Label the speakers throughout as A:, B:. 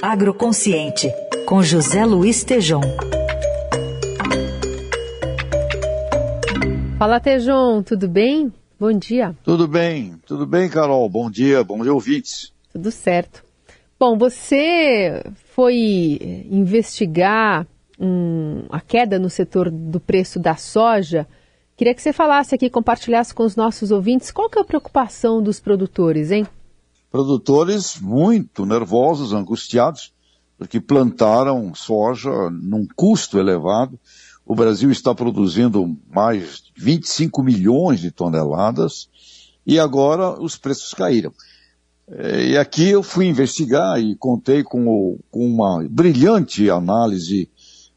A: Agroconsciente, com José Luiz Tejom.
B: Fala, Tejom, tudo bem? Bom dia.
C: Tudo bem, tudo bem, Carol. Bom dia, bom dia, ouvintes.
B: Tudo certo. Bom, você foi investigar um, a queda no setor do preço da soja. Queria que você falasse aqui, compartilhasse com os nossos ouvintes qual que é a preocupação dos produtores, hein?
C: Produtores muito nervosos, angustiados, porque plantaram soja num custo elevado. O Brasil está produzindo mais de 25 milhões de toneladas e agora os preços caíram. E aqui eu fui investigar e contei com, o, com uma brilhante análise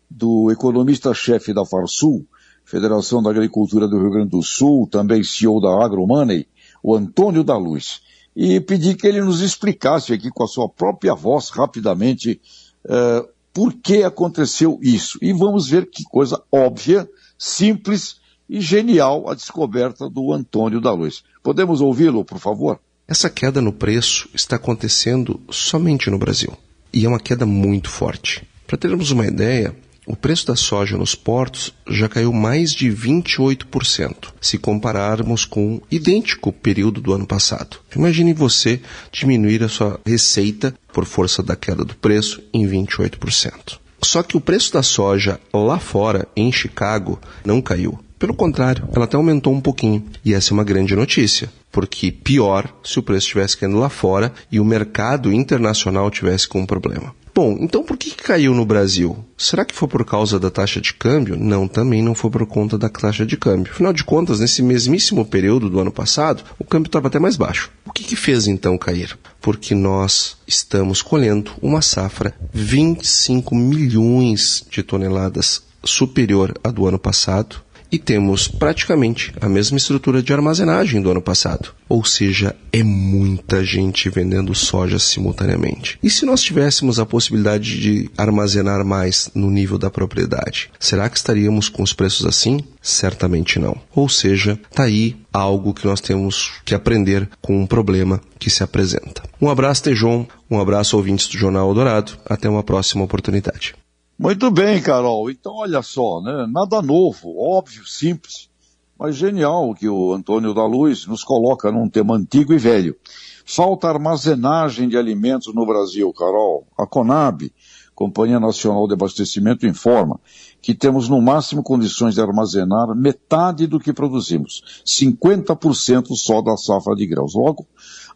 C: do economista-chefe da Farsul, Federação da Agricultura do Rio Grande do Sul, também CEO da AgroMoney, o Antônio da Luz, e pedi que ele nos explicasse aqui com a sua própria voz, rapidamente, uh, por que aconteceu isso. E vamos ver que coisa óbvia, simples e genial a descoberta do Antônio da Luz. Podemos ouvi-lo, por favor?
D: Essa queda no preço está acontecendo somente no Brasil. E é uma queda muito forte. Para termos uma ideia, o preço da soja nos portos já caiu mais de 28%, se compararmos com o idêntico período do ano passado. Imagine você diminuir a sua receita por força da queda do preço em 28%. Só que o preço da soja lá fora, em Chicago, não caiu. Pelo contrário, ela até aumentou um pouquinho. E essa é uma grande notícia, porque pior se o preço estivesse caindo lá fora e o mercado internacional tivesse com um problema. Bom, então por que caiu no Brasil? Será que foi por causa da taxa de câmbio? Não, também não foi por conta da taxa de câmbio. Afinal de contas, nesse mesmíssimo período do ano passado, o câmbio estava até mais baixo. O que, que fez então cair? Porque nós estamos colhendo uma safra 25 milhões de toneladas superior à do ano passado e temos praticamente a mesma estrutura de armazenagem do ano passado. Ou seja, é muita gente vendendo soja simultaneamente. E se nós tivéssemos a possibilidade de armazenar mais no nível da propriedade, será que estaríamos com os preços assim? Certamente não. Ou seja, está aí algo que nós temos que aprender com um problema que se apresenta. Um abraço, Tejon. Um abraço, ouvintes do Jornal Dourado. Até uma próxima oportunidade.
C: Muito bem, Carol. Então, olha só, né? Nada novo, óbvio, simples, mas genial que o Antônio da Luz nos coloca num tema antigo e velho. Falta armazenagem de alimentos no Brasil, Carol. A Conab, Companhia Nacional de Abastecimento, informa que temos no máximo condições de armazenar metade do que produzimos, 50% só da safra de grãos. Logo,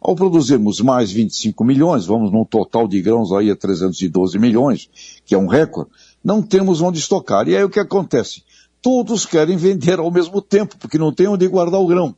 C: ao produzirmos mais 25 milhões, vamos num total de grãos aí a 312 milhões, que é um recorde, não temos onde estocar. E aí o que acontece? Todos querem vender ao mesmo tempo, porque não tem onde guardar o grão.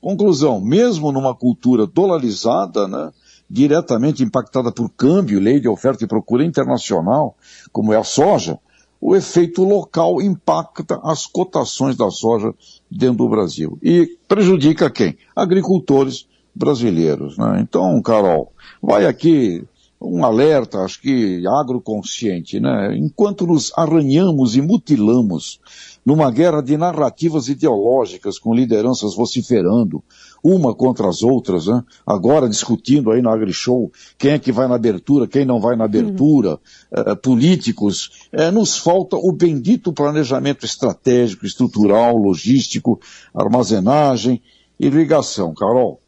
C: Conclusão, mesmo numa cultura dolarizada, né, diretamente impactada por câmbio, lei de oferta e procura internacional, como é a soja, o efeito local impacta as cotações da soja dentro do Brasil. E prejudica quem? Agricultores brasileiros. Né? Então, Carol, vai aqui um alerta, acho que agroconsciente, né? Enquanto nos arranhamos e mutilamos numa guerra de narrativas ideológicas com lideranças vociferando, uma contra as outras, né? agora discutindo aí no AgriShow quem é que vai na abertura, quem não vai na abertura, uhum. políticos, é, nos falta o bendito planejamento estratégico, estrutural, logístico, armazenagem, irrigação, Carol.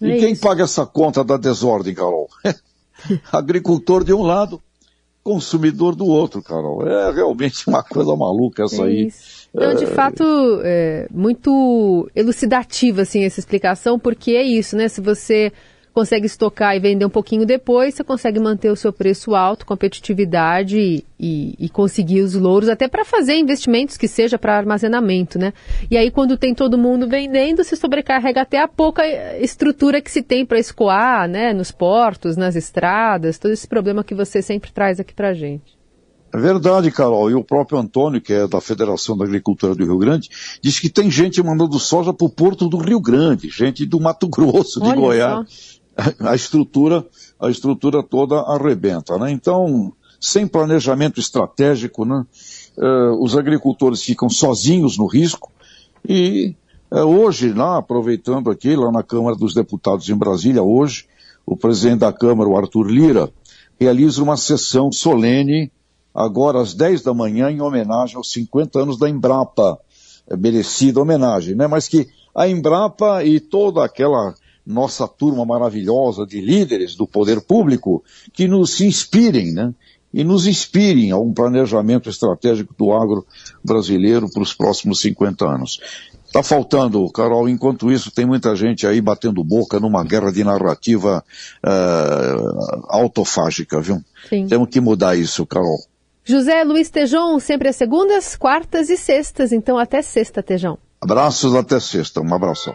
C: E é quem isso. paga essa conta da desordem, Carol? Agricultor de um lado, consumidor do outro, Carol. É realmente uma coisa maluca essa é aí.
B: Não, de é... fato, é muito elucidativa assim essa explicação, porque é isso, né? Se você consegue estocar e vender um pouquinho depois, você consegue manter o seu preço alto, competitividade e, e conseguir os louros, até para fazer investimentos que seja para armazenamento, né? E aí, quando tem todo mundo vendendo, se sobrecarrega até a pouca estrutura que se tem para escoar, né? Nos portos, nas estradas, todo esse problema que você sempre traz aqui para gente.
C: É verdade, Carol. E o próprio Antônio, que é da Federação da Agricultura do Rio Grande, diz que tem gente mandando soja para o porto do Rio Grande, gente do Mato Grosso, de Olha Goiás. Só a estrutura, a estrutura toda arrebenta, né? Então, sem planejamento estratégico, né? Uh, os agricultores ficam sozinhos no risco e uh, hoje, lá, aproveitando aqui, lá na Câmara dos Deputados em Brasília, hoje, o presidente da Câmara, o Arthur Lira, realiza uma sessão solene, agora às 10 da manhã, em homenagem aos 50 anos da Embrapa. É merecida homenagem, né? Mas que a Embrapa e toda aquela nossa turma maravilhosa de líderes do poder público que nos inspirem, né? E nos inspirem a um planejamento estratégico do agro brasileiro para os próximos 50 anos. Está faltando, Carol, enquanto isso tem muita gente aí batendo boca numa guerra de narrativa uh, autofágica, viu? Sim. Temos que mudar isso, Carol.
B: José Luiz Tejon, sempre às segundas, quartas e sextas, então até sexta, Tejão.
C: Abraços até sexta, um abração.